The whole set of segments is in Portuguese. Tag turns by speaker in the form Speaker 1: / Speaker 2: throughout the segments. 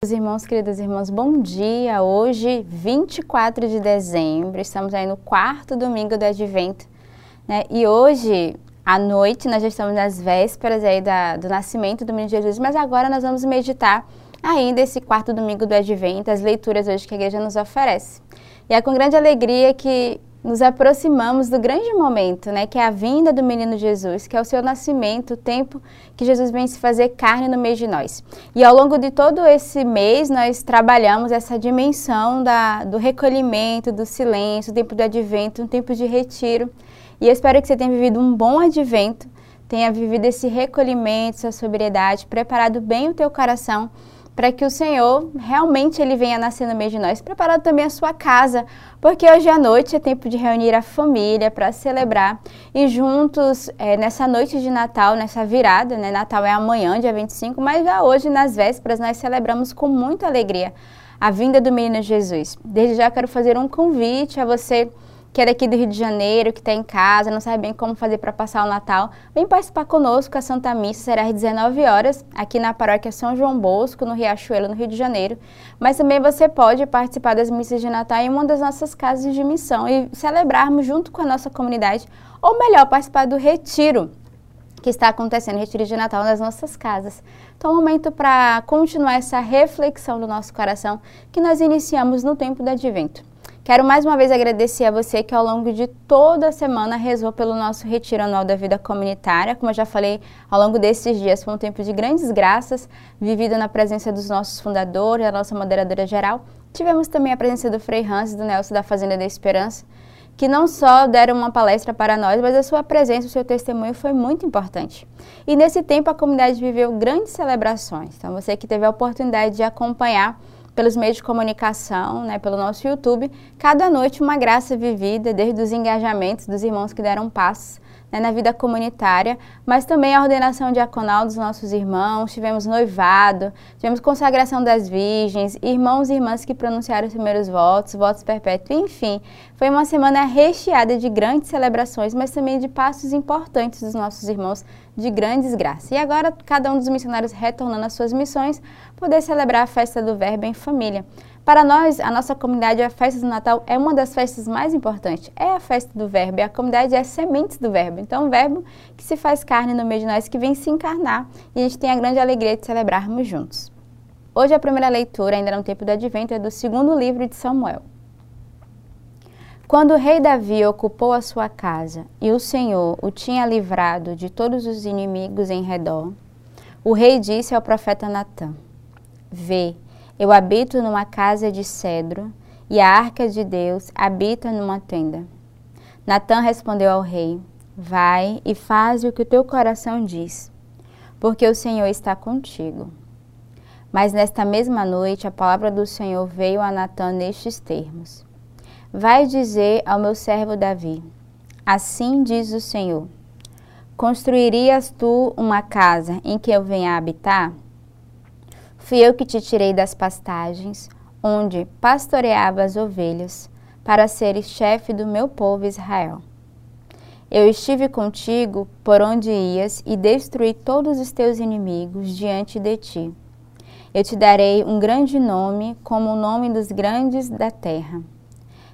Speaker 1: Queridos irmãos, queridas irmãs, bom dia! Hoje, 24 de dezembro, estamos aí no quarto domingo do Advento, né? E hoje, à noite, nós já estamos nas vésperas aí da, do nascimento do menino Jesus, mas agora nós vamos meditar ainda esse quarto domingo do Advento, as leituras hoje que a igreja nos oferece. E é com grande alegria que nos aproximamos do grande momento, né, que é a vinda do menino Jesus, que é o seu nascimento, o tempo que Jesus vem se fazer carne no meio de nós. E ao longo de todo esse mês, nós trabalhamos essa dimensão da, do recolhimento, do silêncio, o tempo do advento, um tempo de retiro. E eu espero que você tenha vivido um bom advento, tenha vivido esse recolhimento, essa sobriedade, preparado bem o teu coração para que o Senhor realmente ele venha nascer no meio de nós, preparado também a sua casa, porque hoje à noite é tempo de reunir a família para celebrar e juntos é, nessa noite de Natal, nessa virada, né? Natal é amanhã, dia 25, mas já hoje nas vésperas nós celebramos com muita alegria a vinda do menino Jesus. Desde já quero fazer um convite a você que é daqui do Rio de Janeiro, que está em casa, não sabe bem como fazer para passar o Natal, vem participar conosco. A Santa Missa será às 19 horas, aqui na paróquia São João Bosco, no Riachuelo, no Rio de Janeiro. Mas também você pode participar das missas de Natal em uma das nossas casas de missão e celebrarmos junto com a nossa comunidade, ou melhor, participar do retiro que está acontecendo, retiro de Natal nas nossas casas. Então, é um momento para continuar essa reflexão do nosso coração que nós iniciamos no tempo do Advento. Quero mais uma vez agradecer a você que ao longo de toda a semana rezou pelo nosso Retiro Anual da Vida Comunitária. Como eu já falei, ao longo desses dias foi um tempo de grandes graças, vivido na presença dos nossos fundadores, a nossa moderadora geral. Tivemos também a presença do Frei Hans e do Nelson da Fazenda da Esperança, que não só deram uma palestra para nós, mas a sua presença, o seu testemunho foi muito importante. E nesse tempo a comunidade viveu grandes celebrações. Então você que teve a oportunidade de acompanhar pelos meios de comunicação, né, pelo nosso YouTube, cada noite uma graça vivida, desde os engajamentos dos irmãos que deram passos né, na vida comunitária, mas também a ordenação diaconal dos nossos irmãos, tivemos noivado, tivemos consagração das virgens, irmãos e irmãs que pronunciaram os primeiros votos, votos perpétuos, enfim, foi uma semana recheada de grandes celebrações, mas também de passos importantes dos nossos irmãos de grandes graças. E agora, cada um dos missionários retornando às suas missões, poder celebrar a festa do Verbo em família. Para nós, a nossa comunidade, a festa do Natal é uma das festas mais importantes. É a festa do Verbo, e a comunidade é sementes do Verbo. Então, o Verbo que se faz carne no meio de nós, que vem se encarnar, e a gente tem a grande alegria de celebrarmos juntos. Hoje, a primeira leitura, ainda no tempo do Advento, é do segundo livro de Samuel. Quando o rei Davi ocupou a sua casa e o Senhor o tinha livrado de todos os inimigos em redor, o rei disse ao profeta Natã: Vê, eu habito numa casa de cedro, e a arca de Deus habita numa tenda. Natã respondeu ao rei: Vai e faz o que o teu coração diz, porque o Senhor está contigo. Mas nesta mesma noite a palavra do Senhor veio a Natã nestes termos: Vai dizer ao meu servo Davi: Assim diz o Senhor: Construirias tu uma casa em que eu venha habitar? Fui eu que te tirei das pastagens, onde pastoreava as ovelhas, para seres chefe do meu povo Israel. Eu estive contigo por onde ias e destruí todos os teus inimigos diante de ti. Eu te darei um grande nome, como o nome dos grandes da terra.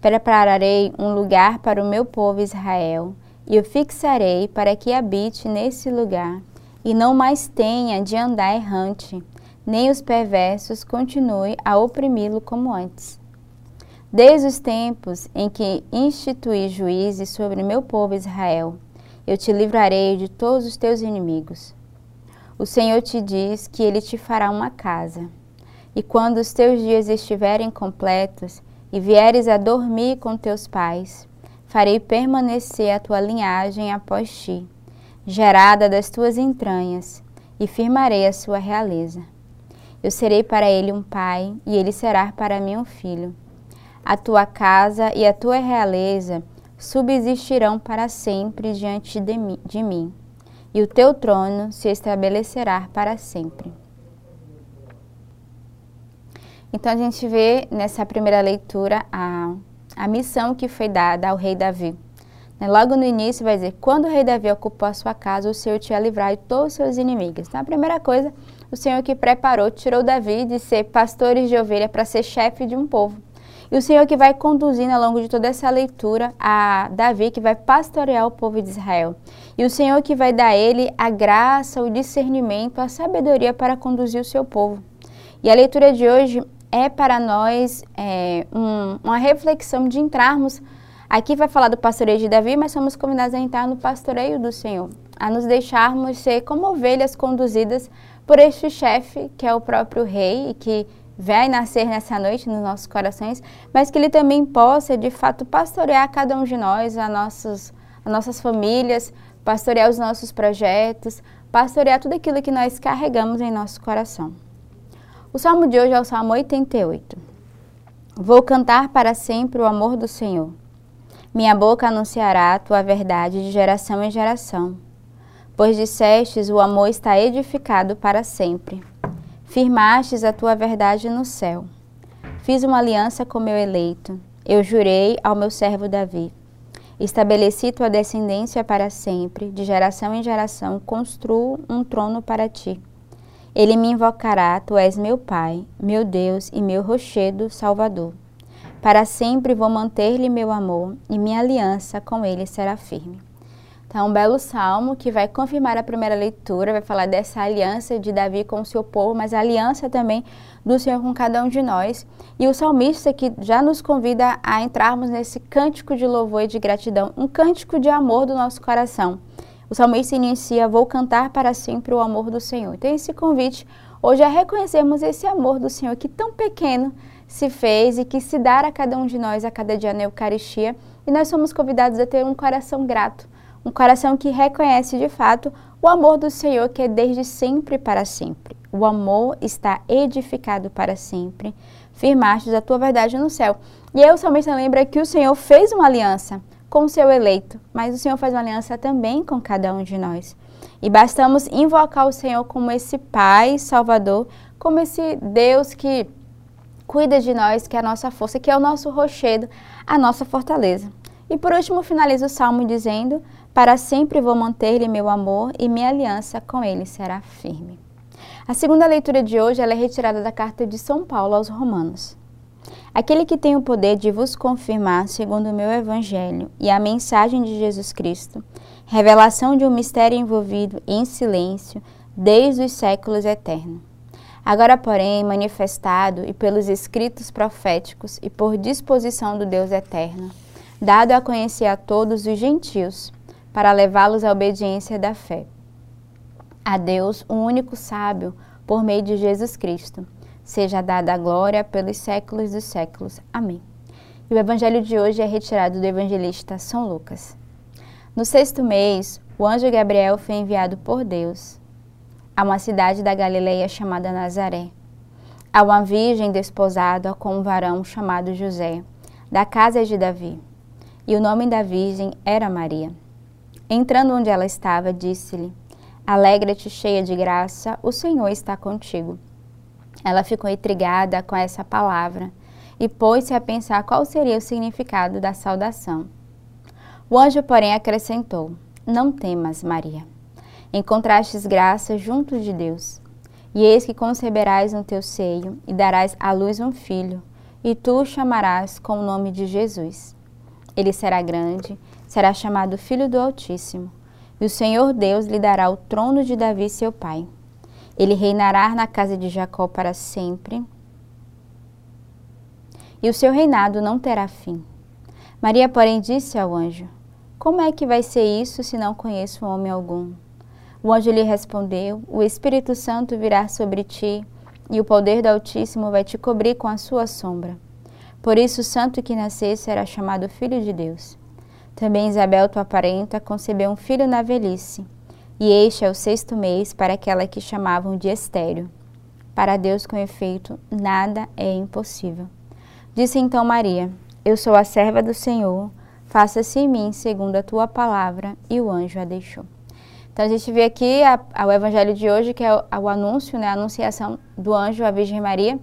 Speaker 1: Prepararei um lugar para o meu povo Israel, e o fixarei para que habite nesse lugar, e não mais tenha de andar errante nem os perversos continuem a oprimi-lo como antes. Desde os tempos em que instituí juízes sobre meu povo Israel, eu te livrarei de todos os teus inimigos. O Senhor te diz que ele te fará uma casa. E quando os teus dias estiverem completos e vieres a dormir com teus pais, farei permanecer a tua linhagem após ti, gerada das tuas entranhas, e firmarei a sua realeza. Eu serei para ele um pai, e ele será para mim um filho. A tua casa e a tua realeza subsistirão para sempre diante de mim, de mim e o teu trono se estabelecerá para sempre. Então a gente vê nessa primeira leitura a, a missão que foi dada ao rei Davi. Né, logo no início vai dizer, quando o rei Davi ocupou a sua casa, o Senhor te ia livrar de todos os seus inimigos. Então a primeira coisa o Senhor que preparou, tirou Davi de ser pastores de ovelha para ser chefe de um povo. E o Senhor que vai conduzindo ao longo de toda essa leitura a Davi, que vai pastorear o povo de Israel. E o Senhor que vai dar a ele a graça, o discernimento, a sabedoria para conduzir o seu povo. E a leitura de hoje é para nós é, um, uma reflexão de entrarmos. Aqui vai falar do pastoreio de Davi, mas somos convidados a entrar no pastoreio do Senhor, a nos deixarmos ser como ovelhas conduzidas por este chefe, que é o próprio rei, e que vai nascer nessa noite nos nossos corações, mas que ele também possa, de fato, pastorear cada um de nós, a, nossos, a nossas famílias, pastorear os nossos projetos, pastorear tudo aquilo que nós carregamos em nosso coração. O salmo de hoje é o Salmo 88. Vou cantar para sempre o amor do Senhor. Minha boca anunciará a tua verdade de geração em geração. Pois dissestes, o amor está edificado para sempre. Firmastes a tua verdade no céu. Fiz uma aliança com meu eleito. Eu jurei ao meu servo Davi. Estabeleci tua descendência para sempre, de geração em geração construo um trono para ti. Ele me invocará, tu és meu Pai, meu Deus e meu rochedo salvador. Para sempre vou manter-lhe meu amor e minha aliança com ele será firme. Então, um belo salmo que vai confirmar a primeira leitura, vai falar dessa aliança de Davi com o seu povo, mas a aliança também do Senhor com cada um de nós. E o salmista que já nos convida a entrarmos nesse cântico de louvor e de gratidão, um cântico de amor do nosso coração. O salmista inicia: Vou cantar para sempre o amor do Senhor. Então, esse convite hoje é reconhecermos esse amor do Senhor que tão pequeno se fez e que se dá a cada um de nós a cada dia na Eucaristia. E nós somos convidados a ter um coração grato um coração que reconhece de fato o amor do Senhor que é desde sempre para sempre. O amor está edificado para sempre. Firmastes a tua verdade no céu. E aí o salmista lembra que o Senhor fez uma aliança com o seu eleito, mas o Senhor faz uma aliança também com cada um de nós. E bastamos invocar o Senhor como esse Pai Salvador, como esse Deus que cuida de nós, que é a nossa força, que é o nosso rochedo, a nossa fortaleza. E por último, finaliza o salmo dizendo: para sempre vou manter-lhe meu amor e minha aliança com ele será firme. A segunda leitura de hoje é retirada da carta de São Paulo aos Romanos. Aquele que tem o poder de vos confirmar, segundo o meu evangelho e a mensagem de Jesus Cristo, revelação de um mistério envolvido em silêncio desde os séculos eternos. Agora, porém, manifestado e pelos escritos proféticos e por disposição do Deus eterno, dado a conhecer a todos os gentios, para levá-los à obediência da fé. A Deus, o único sábio, por meio de Jesus Cristo, seja dada a glória pelos séculos dos séculos. Amém. E o evangelho de hoje é retirado do evangelista São Lucas. No sexto mês, o anjo Gabriel foi enviado por Deus a uma cidade da Galileia chamada Nazaré, a uma virgem desposada com um varão chamado José, da casa de Davi. E o nome da virgem era Maria. Entrando onde ela estava, disse-lhe: Alegra-te, cheia de graça, o Senhor está contigo. Ela ficou intrigada com essa palavra e pôs-se a pensar qual seria o significado da saudação. O anjo, porém, acrescentou: Não temas, Maria. Encontrastes graça junto de Deus. E eis que conceberás no teu seio e darás à luz um filho, e tu o chamarás com o nome de Jesus. Ele será grande será chamado Filho do Altíssimo, e o Senhor Deus lhe dará o trono de Davi, seu pai. Ele reinará na casa de Jacó para sempre, e o seu reinado não terá fim. Maria, porém, disse ao anjo: Como é que vai ser isso se não conheço homem algum? O anjo lhe respondeu: O Espírito Santo virá sobre ti, e o poder do Altíssimo vai te cobrir com a sua sombra. Por isso, o santo que nascer será chamado Filho de Deus. Também Isabel, tua parenta, concebeu um filho na velhice, e este é o sexto mês para aquela que chamavam de estéreo. Para Deus, com efeito, nada é impossível. Disse então Maria: Eu sou a serva do Senhor, faça-se em mim segundo a tua palavra, e o anjo a deixou. Então a gente vê aqui o evangelho de hoje, que é o, o anúncio, né, a anunciação do anjo à Virgem Maria,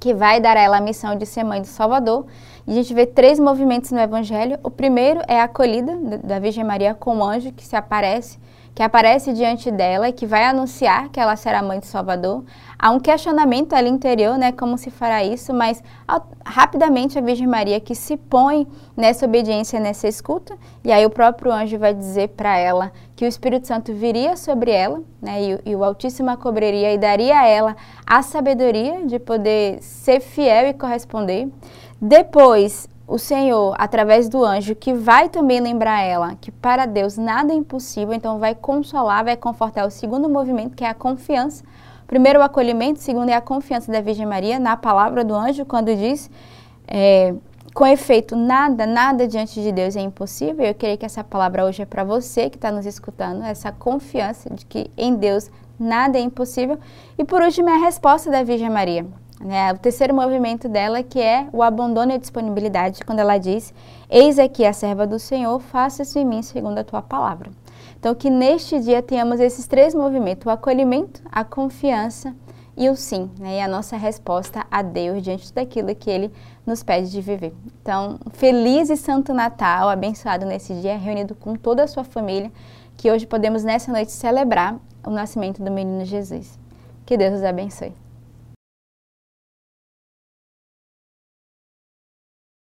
Speaker 1: que vai dar a ela a missão de ser mãe do Salvador. A gente vê três movimentos no Evangelho. O primeiro é a acolhida da Virgem Maria com o anjo que se aparece, que aparece diante dela e que vai anunciar que ela será mãe de Salvador. Há um questionamento ali interior, né, como se fará isso, mas rapidamente a Virgem Maria que se põe nessa obediência, nessa escuta, e aí o próprio anjo vai dizer para ela que o Espírito Santo viria sobre ela, né, e, e o Altíssimo a cobriria e daria a ela a sabedoria de poder ser fiel e corresponder. Depois, o Senhor, através do anjo, que vai também lembrar ela que para Deus nada é impossível, então vai consolar, vai confortar o segundo movimento, que é a confiança. Primeiro, o acolhimento, segundo, é a confiança da Virgem Maria na palavra do anjo, quando diz: é, com efeito, nada, nada diante de Deus é impossível. Eu queria que essa palavra hoje é para você que está nos escutando, essa confiança de que em Deus nada é impossível. E por último, é a resposta da Virgem Maria. Né? O terceiro movimento dela que é o abandono e a disponibilidade, quando ela diz: Eis aqui a serva do Senhor, faça-se em mim segundo a tua palavra. Então, que neste dia tenhamos esses três movimentos: o acolhimento, a confiança e o sim, né? e a nossa resposta a Deus diante daquilo que Ele nos pede de viver. Então, feliz e santo Natal, abençoado nesse dia, reunido com toda a sua família, que hoje podemos nessa noite celebrar o nascimento do menino Jesus. Que Deus os abençoe.